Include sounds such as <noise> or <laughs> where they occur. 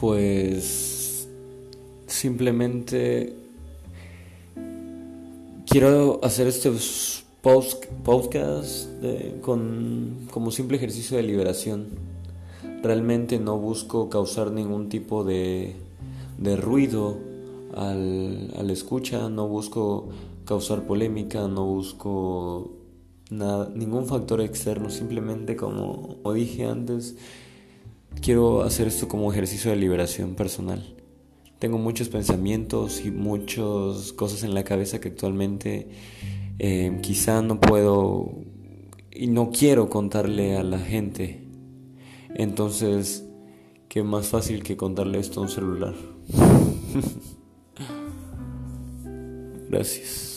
Pues simplemente quiero hacer este podcast con, como simple ejercicio de liberación. Realmente no busco causar ningún tipo de, de ruido al, al escucha, no busco causar polémica, no busco nada, ningún factor externo, simplemente como, como dije antes, quiero hacer esto como ejercicio de liberación personal. Tengo muchos pensamientos y muchas cosas en la cabeza que actualmente eh, quizá no puedo y no quiero contarle a la gente. Entonces, qué más fácil que contarle esto a un celular. <laughs> Gracias.